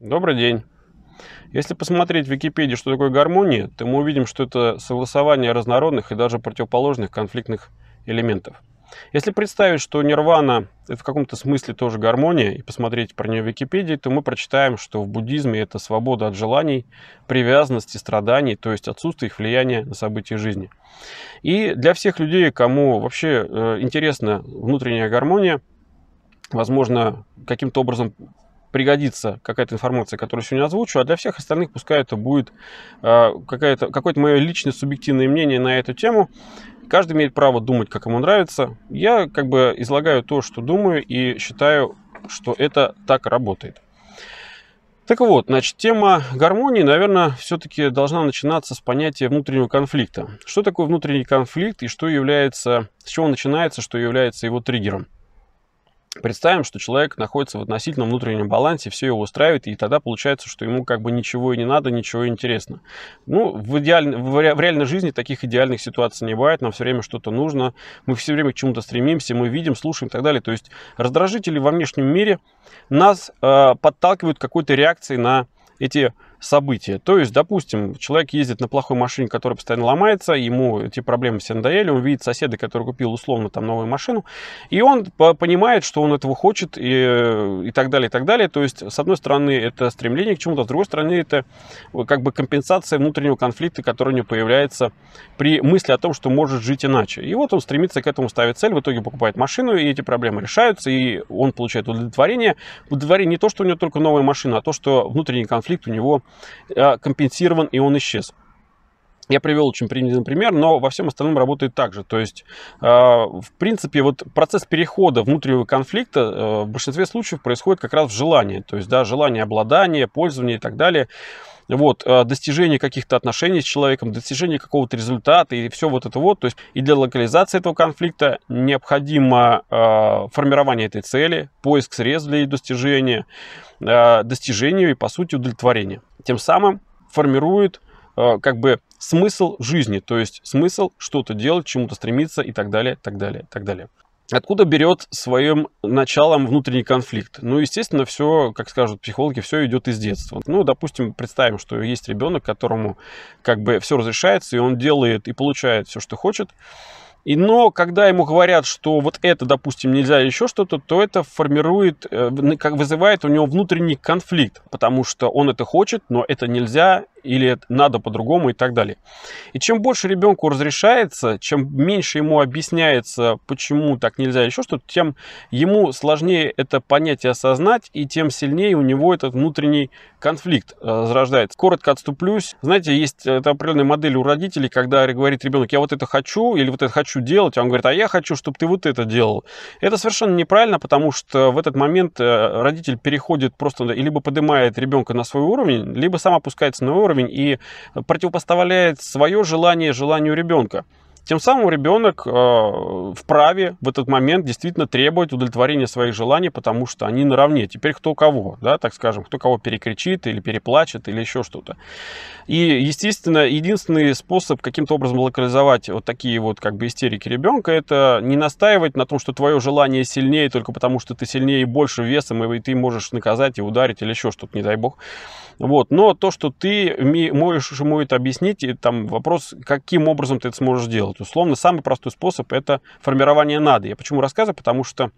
Добрый день. Если посмотреть в Википедии, что такое гармония, то мы увидим, что это согласование разнородных и даже противоположных конфликтных элементов. Если представить, что нирвана – это в каком-то смысле тоже гармония, и посмотреть про нее в Википедии, то мы прочитаем, что в буддизме это свобода от желаний, привязанности, страданий, то есть отсутствие их влияния на события жизни. И для всех людей, кому вообще э, интересна внутренняя гармония, возможно, каким-то образом пригодится какая-то информация, которую сегодня озвучу, а для всех остальных пускай это будет э, какое-то мое личное субъективное мнение на эту тему. Каждый имеет право думать, как ему нравится. Я как бы излагаю то, что думаю, и считаю, что это так работает. Так вот, значит, тема гармонии, наверное, все-таки должна начинаться с понятия внутреннего конфликта. Что такое внутренний конфликт и что является, с чего начинается, что является его триггером? Представим, что человек находится в относительном внутреннем балансе, все его устраивает, и тогда получается, что ему как бы ничего и не надо, ничего и интересно. Ну, в, идеаль... в реальной жизни таких идеальных ситуаций не бывает, нам все время что-то нужно, мы все время к чему-то стремимся, мы видим, слушаем и так далее. То есть раздражители во внешнем мире нас э, подталкивают к какой-то реакции на эти события. То есть, допустим, человек ездит на плохой машине, которая постоянно ломается, ему эти проблемы все надоели, он видит соседа, который купил условно там новую машину, и он понимает, что он этого хочет и, и так далее, и так далее. То есть, с одной стороны, это стремление к чему-то, с другой стороны, это как бы компенсация внутреннего конфликта, который у него появляется при мысли о том, что может жить иначе. И вот он стремится к этому ставить цель, в итоге покупает машину, и эти проблемы решаются, и он получает удовлетворение. Удовлетворение не то, что у него только новая машина, а то, что внутренний конфликт у него Э, компенсирован и он исчез. Я привел очень примитивный пример, но во всем остальном работает так же. То есть, э, в принципе, вот процесс перехода внутреннего конфликта э, в большинстве случаев происходит как раз в желании. То есть, да, желание обладания, пользования и так далее. Вот, достижение каких-то отношений с человеком, достижение какого-то результата и все вот это вот. То есть, и для локализации этого конфликта необходимо формирование этой цели, поиск средств для ее достижения, достижению и, по сути, удовлетворения тем самым формирует э, как бы смысл жизни, то есть смысл что-то делать, чему-то стремиться и так далее, так далее, так далее. Откуда берет своим началом внутренний конфликт? Ну, естественно, все, как скажут психологи, все идет из детства. Ну, допустим, представим, что есть ребенок, которому как бы все разрешается, и он делает и получает все, что хочет. И, но когда ему говорят, что вот это, допустим, нельзя еще что-то, то это формирует, э, как вызывает у него внутренний конфликт, потому что он это хочет, но это нельзя, или надо по-другому и так далее. И чем больше ребенку разрешается, чем меньше ему объясняется, почему так нельзя, еще что-то, тем ему сложнее это понять и осознать, и тем сильнее у него этот внутренний конфликт э, зарождается. Коротко отступлюсь. Знаете, есть это определенная модель у родителей, когда говорит ребенок, я вот это хочу, или вот это хочу делать, а он говорит, а я хочу, чтобы ты вот это делал. Это совершенно неправильно, потому что в этот момент э, родитель переходит просто, либо поднимает ребенка на свой уровень, либо сам опускается на уровень, уровень и противопоставляет свое желание желанию ребенка. Тем самым ребенок э, вправе в этот момент действительно требовать удовлетворения своих желаний, потому что они наравне. Теперь кто кого, да, так скажем, кто кого перекричит или переплачет или еще что-то. И, естественно, единственный способ каким-то образом локализовать вот такие вот как бы истерики ребенка, это не настаивать на том, что твое желание сильнее только потому, что ты сильнее и больше весом, и ты можешь наказать и ударить или еще что-то, не дай бог. Вот. Но то, что ты можешь ему это объяснить, и там вопрос, каким образом ты это сможешь делать. Условно, самый простой способ – это формирование нады. Я почему рассказываю? Потому что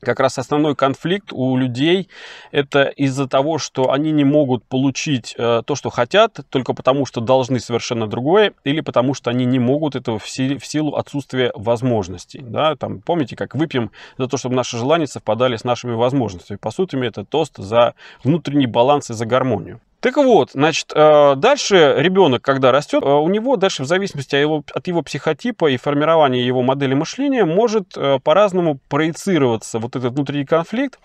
как раз основной конфликт у людей это из-за того, что они не могут получить э, то, что хотят, только потому, что должны совершенно другое, или потому, что они не могут этого в, си- в силу отсутствия возможностей. Да? Там, помните, как выпьем за то, чтобы наши желания совпадали с нашими возможностями. По сути, это тост за внутренний баланс и за гармонию. Так вот, значит, э, дальше ребенок, когда растет, э, у него дальше в зависимости от его, от его психотипа и формирования его модели мышления может э, по-разному проецироваться вот этот внутренний конфликт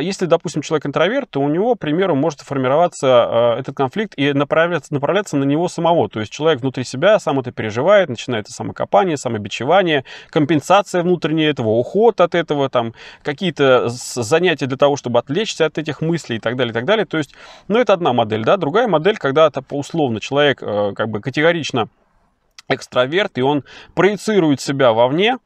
если, допустим, человек интроверт, то у него, к примеру, может формироваться а, этот конфликт и направляться, направляться на него самого. То есть человек внутри себя сам это переживает, начинается самокопание, самобичевание, компенсация внутренняя этого, уход от этого, там, какие-то занятия для того, чтобы отвлечься от этих мыслей и так далее, и так далее. То есть, ну, это одна модель, да. Другая модель, когда условно человек а, как бы категорично экстраверт, и он проецирует себя вовне,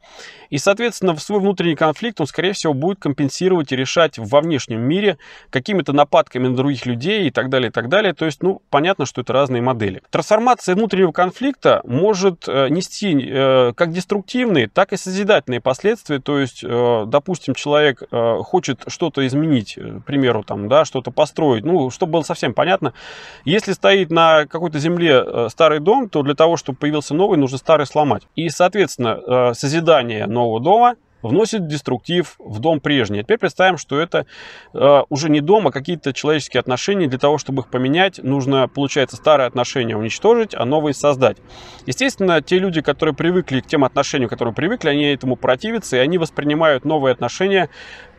и, соответственно, в свой внутренний конфликт он, скорее всего, будет компенсировать и решать во внешнем мире какими-то нападками на других людей и так далее, и так далее. То есть, ну, понятно, что это разные модели. Трансформация внутреннего конфликта может э, нести э, как деструктивные, так и созидательные последствия. То есть, э, допустим, человек хочет что-то изменить, к примеру, там, да, что-то построить, ну, чтобы было совсем понятно. Если стоит на какой-то земле старый дом, то для того, чтобы появился новый, нужно старый сломать. И, соответственно, э, созидание нового дома вносит деструктив в дом прежний. А теперь представим, что это э, уже не дом, а какие-то человеческие отношения. Для того, чтобы их поменять, нужно, получается, старые отношения уничтожить, а новые создать. Естественно, те люди, которые привыкли к тем отношениям, которые привыкли, они этому противятся, и они воспринимают новые отношения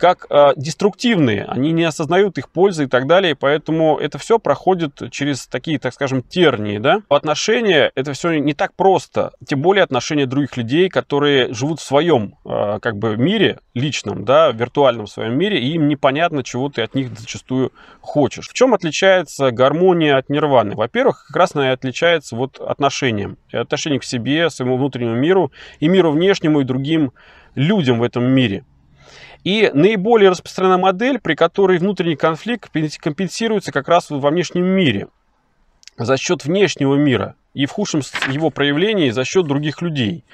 как э, деструктивные. Они не осознают их пользы и так далее. Поэтому это все проходит через такие, так скажем, тернии. Да? Отношения это все не так просто. Тем более отношения других людей, которые живут в своем э, как бы мире личном, да, виртуальном своем мире, и им непонятно, чего ты от них зачастую хочешь. В чем отличается гармония от нирваны? Во-первых, как раз она и отличается вот отношением. Отношение к себе, своему внутреннему миру и миру внешнему и другим людям в этом мире. И наиболее распространенная модель, при которой внутренний конфликт компенсируется как раз во внешнем мире за счет внешнего мира и в худшем его проявлении за счет других людей.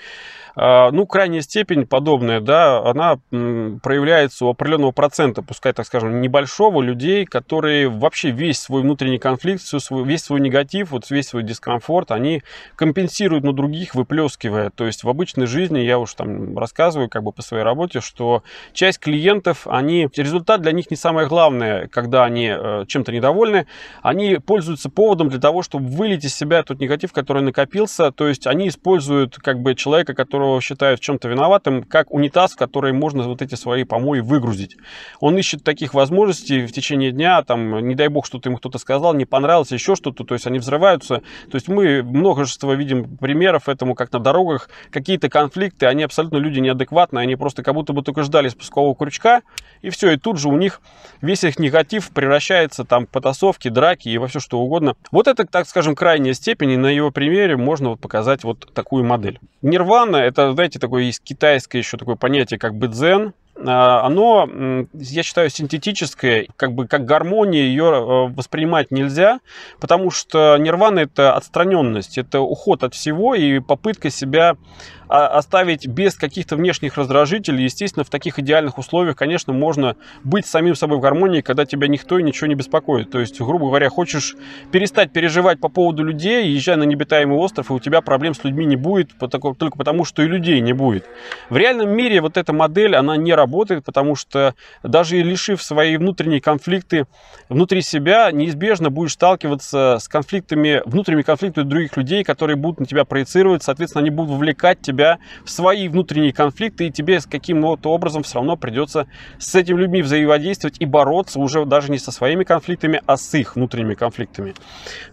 А, ну, крайняя степень подобная, да, она проявляется у определенного процента, пускай, так скажем, небольшого, людей, которые вообще весь свой внутренний конфликт, свой, весь свой негатив, вот весь свой дискомфорт, они компенсируют на других, выплескивая. То есть в обычной жизни, я уж там рассказываю как бы по своей работе, что часть клиентов, они, результат для них не самое главное, когда они э, чем-то недовольны, они пользуются поводом для того, чтобы вылить из себя тот негатив, который накопился, то есть они используют как бы человека, которого которого в чем-то виноватым, как унитаз, в который можно вот эти свои помои выгрузить. Он ищет таких возможностей в течение дня, там, не дай бог, что-то ему кто-то сказал, не понравилось, еще что-то, то есть они взрываются. То есть мы множество видим примеров этому, как на дорогах, какие-то конфликты, они абсолютно люди неадекватные, они просто как будто бы только ждали спускового крючка, и все, и тут же у них весь их негатив превращается там в потасовки, драки и во все что угодно. Вот это, так скажем, крайняя степень, и на его примере можно вот показать вот такую модель. Нирвана – это, знаете, такое есть китайское еще такое понятие, как бы дзен. А, оно, я считаю, синтетическое, как бы как гармония ее э, воспринимать нельзя, потому что нирвана это отстраненность, это уход от всего и попытка себя оставить без каких-то внешних раздражителей. Естественно, в таких идеальных условиях, конечно, можно быть самим собой в гармонии, когда тебя никто и ничего не беспокоит. То есть, грубо говоря, хочешь перестать переживать по поводу людей, езжай на необитаемый остров, и у тебя проблем с людьми не будет, только потому, что и людей не будет. В реальном мире вот эта модель, она не работает, потому что даже лишив свои внутренние конфликты внутри себя, неизбежно будешь сталкиваться с конфликтами, внутренними конфликтами других людей, которые будут на тебя проецировать, соответственно, они будут вовлекать тебя тебя в свои внутренние конфликты, и тебе с каким-то образом все равно придется с этими людьми взаимодействовать и бороться уже даже не со своими конфликтами, а с их внутренними конфликтами.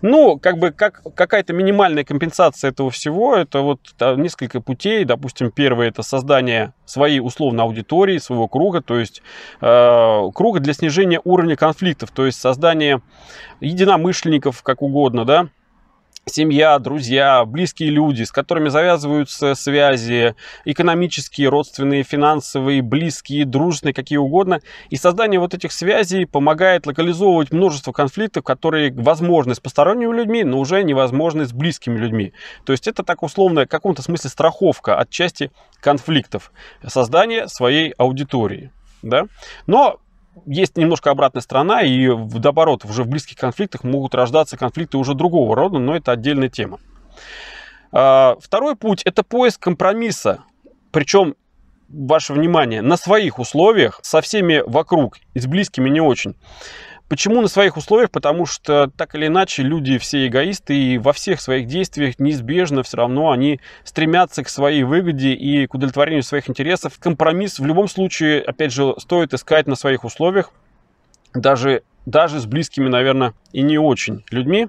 Ну, как бы как, какая-то минимальная компенсация этого всего, это вот несколько путей. Допустим, первое это создание своей условно аудитории, своего круга, то есть э, круга для снижения уровня конфликтов, то есть создание единомышленников, как угодно, да, семья, друзья, близкие люди, с которыми завязываются связи, экономические, родственные, финансовые, близкие, дружные, какие угодно. И создание вот этих связей помогает локализовывать множество конфликтов, которые возможны с посторонними людьми, но уже невозможны с близкими людьми. То есть это так условно, в каком-то смысле страховка от части конфликтов, создание своей аудитории. Да? Но есть немножко обратная сторона, и наоборот, уже в близких конфликтах могут рождаться конфликты уже другого рода, но это отдельная тема. А, второй путь – это поиск компромисса, причем, ваше внимание, на своих условиях, со всеми вокруг, и с близкими не очень. Почему на своих условиях? Потому что так или иначе люди все эгоисты и во всех своих действиях неизбежно все равно они стремятся к своей выгоде и к удовлетворению своих интересов. Компромисс в любом случае, опять же, стоит искать на своих условиях, даже, даже с близкими, наверное, и не очень людьми.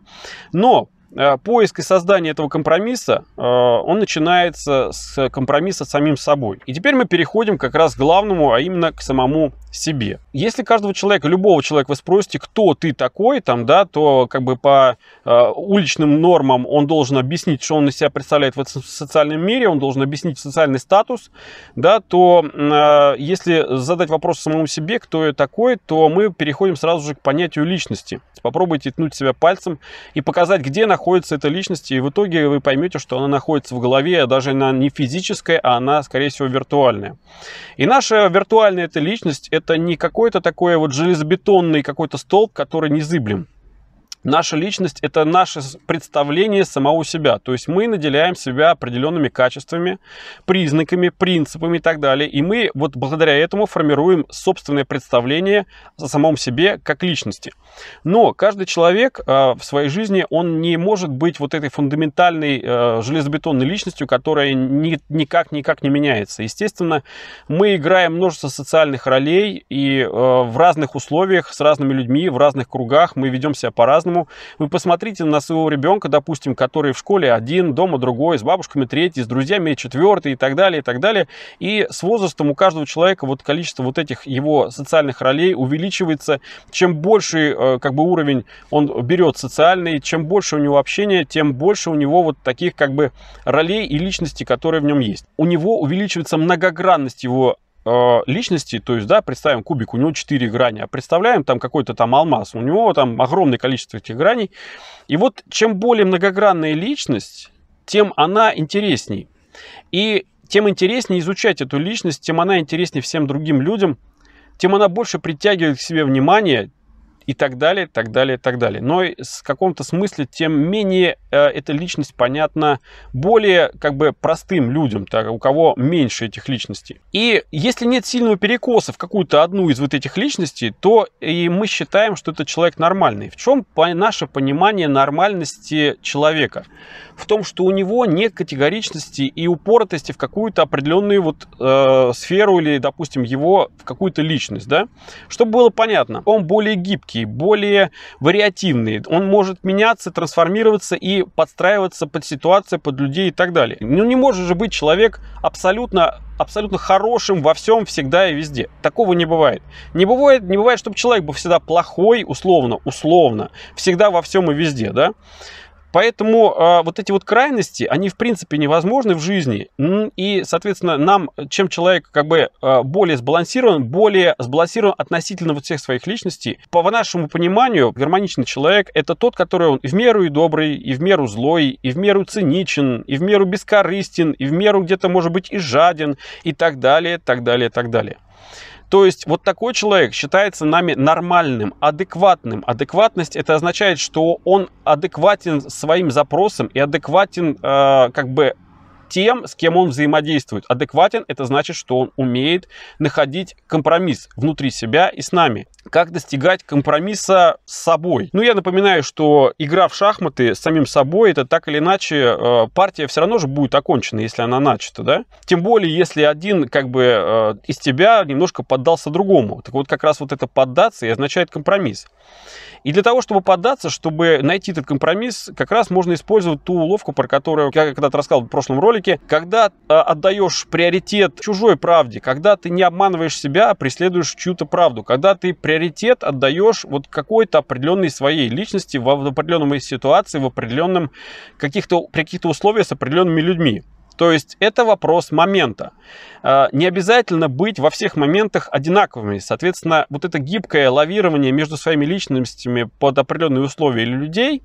Но Э, поиск и создание этого компромисса, э, он начинается с компромисса с самим собой. И теперь мы переходим как раз к главному, а именно к самому себе. Если каждого человека, любого человека вы спросите, кто ты такой, там, да, то как бы по э, уличным нормам он должен объяснить, что он из себя представляет в социальном мире, он должен объяснить социальный статус, да, то э, если задать вопрос самому себе, кто я такой, то мы переходим сразу же к понятию личности. Попробуйте ткнуть себя пальцем и показать, где находится эта личность, и в итоге вы поймете, что она находится в голове, а даже она не физическая, а она, скорее всего, виртуальная. И наша виртуальная эта личность, это не какой-то такой вот железобетонный какой-то столб, который незыблем. Наша личность – это наше представление самого себя. То есть мы наделяем себя определенными качествами, признаками, принципами и так далее. И мы вот благодаря этому формируем собственное представление о самом себе как личности. Но каждый человек э, в своей жизни, он не может быть вот этой фундаментальной э, железобетонной личностью, которая ни, никак, никак не меняется. Естественно, мы играем множество социальных ролей и э, в разных условиях, с разными людьми, в разных кругах мы ведем себя по-разному по-разному. Вы посмотрите на своего ребенка, допустим, который в школе один, дома другой, с бабушками третий, с друзьями четвертый и так далее, и так далее. И с возрастом у каждого человека вот количество вот этих его социальных ролей увеличивается. Чем больше э, как бы уровень он берет социальный, чем больше у него общения, тем больше у него вот таких как бы ролей и личностей, которые в нем есть. У него увеличивается многогранность его Э, личности, то есть, да, представим кубик, у него 4 грани, а представляем там какой-то там алмаз, у него там огромное количество этих граней. И вот чем более многогранная личность, тем она интересней. И тем интереснее изучать эту личность, тем она интереснее всем другим людям, тем она больше притягивает к себе внимание, и так далее, так далее, так далее. Но в каком-то смысле тем менее э, эта личность понятна более как бы простым людям, так, у кого меньше этих личностей. И если нет сильного перекоса в какую-то одну из вот этих личностей, то и мы считаем, что это человек нормальный. В чем наше понимание нормальности человека? В том, что у него нет категоричности и упоротости в какую-то определенную вот э, сферу или, допустим, его в какую-то личность, да? Чтобы было понятно, он более гибкий, гибкий, более вариативный. Он может меняться, трансформироваться и подстраиваться под ситуацию, под людей и так далее. Ну не может же быть человек абсолютно абсолютно хорошим во всем, всегда и везде. Такого не бывает. Не бывает, не бывает, чтобы человек был всегда плохой, условно, условно, всегда во всем и везде, да. Поэтому э, вот эти вот крайности, они в принципе невозможны в жизни. И, соответственно, нам, чем человек как бы э, более сбалансирован, более сбалансирован относительно вот всех своих личностей, по нашему пониманию, гармоничный человек это тот, который он в меру и добрый, и в меру злой, и в меру циничен, и в меру бескорыстен, и в меру где-то может быть и жаден, и так далее, так далее, так далее. То есть вот такой человек считается нами нормальным, адекватным. Адекватность это означает, что он адекватен своим запросам и адекватен э, как бы тем, с кем он взаимодействует. Адекватен – это значит, что он умеет находить компромисс внутри себя и с нами. Как достигать компромисса с собой? Ну, я напоминаю, что игра в шахматы с самим собой, это так или иначе, э, партия все равно же будет окончена, если она начата, да? Тем более, если один, как бы, э, из тебя немножко поддался другому. Так вот, как раз вот это поддаться и означает компромисс. И для того, чтобы поддаться, чтобы найти этот компромисс, как раз можно использовать ту уловку, про которую я когда-то рассказал в прошлом ролике, когда э, отдаешь приоритет чужой правде, когда ты не обманываешь себя, а преследуешь чью-то правду, когда ты приоритет отдаешь вот какой-то определенной своей личности в определенной ситуации, в определенном каких-то, каких-то условиях с определенными людьми. То есть это вопрос момента. А, не обязательно быть во всех моментах одинаковыми. Соответственно, вот это гибкое лавирование между своими личностями под определенные условия или людей,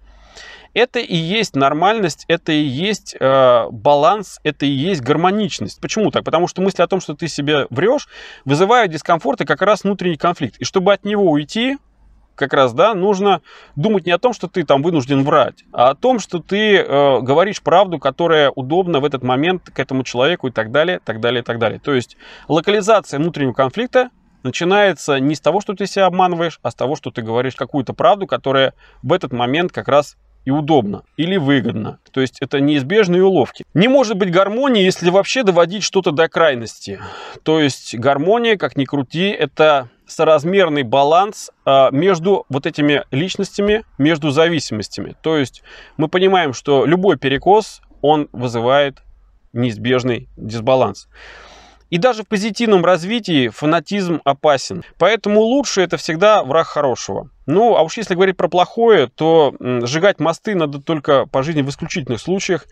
это и есть нормальность, это и есть э, баланс, это и есть гармоничность. Почему так? Потому что мысли о том, что ты себе врешь, вызывают дискомфорт и как раз внутренний конфликт. И чтобы от него уйти, как раз, да, нужно думать не о том, что ты там вынужден врать, а о том, что ты э, говоришь правду, которая удобна в этот момент к этому человеку и так далее, так далее, так далее. То есть локализация внутреннего конфликта начинается не с того, что ты себя обманываешь, а с того, что ты говоришь какую-то правду, которая в этот момент как раз и удобно или выгодно. То есть это неизбежные уловки. Не может быть гармонии, если вообще доводить что-то до крайности. То есть гармония, как ни крути, это соразмерный баланс а, между вот этими личностями, между зависимостями. То есть мы понимаем, что любой перекос, он вызывает неизбежный дисбаланс. И даже в позитивном развитии фанатизм опасен. Поэтому лучше это всегда враг хорошего. Ну, а уж если говорить про плохое, то сжигать мосты надо только по жизни в исключительных случаях.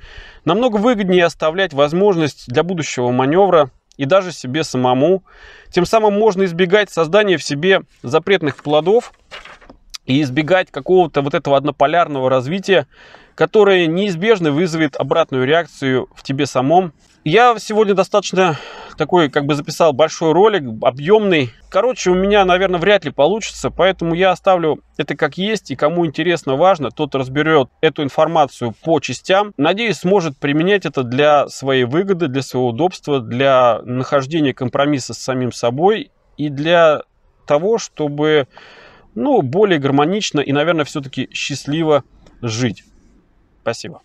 Намного выгоднее оставлять возможность для будущего маневра и даже себе самому. Тем самым можно избегать создания в себе запретных плодов и избегать какого-то вот этого однополярного развития, которое неизбежно вызовет обратную реакцию в тебе самом. Я сегодня достаточно такой, как бы записал большой ролик, объемный. Короче, у меня, наверное, вряд ли получится, поэтому я оставлю это как есть. И кому интересно, важно, тот разберет эту информацию по частям. Надеюсь, сможет применять это для своей выгоды, для своего удобства, для нахождения компромисса с самим собой и для того, чтобы ну, более гармонично и, наверное, все-таки счастливо жить. Спасибо.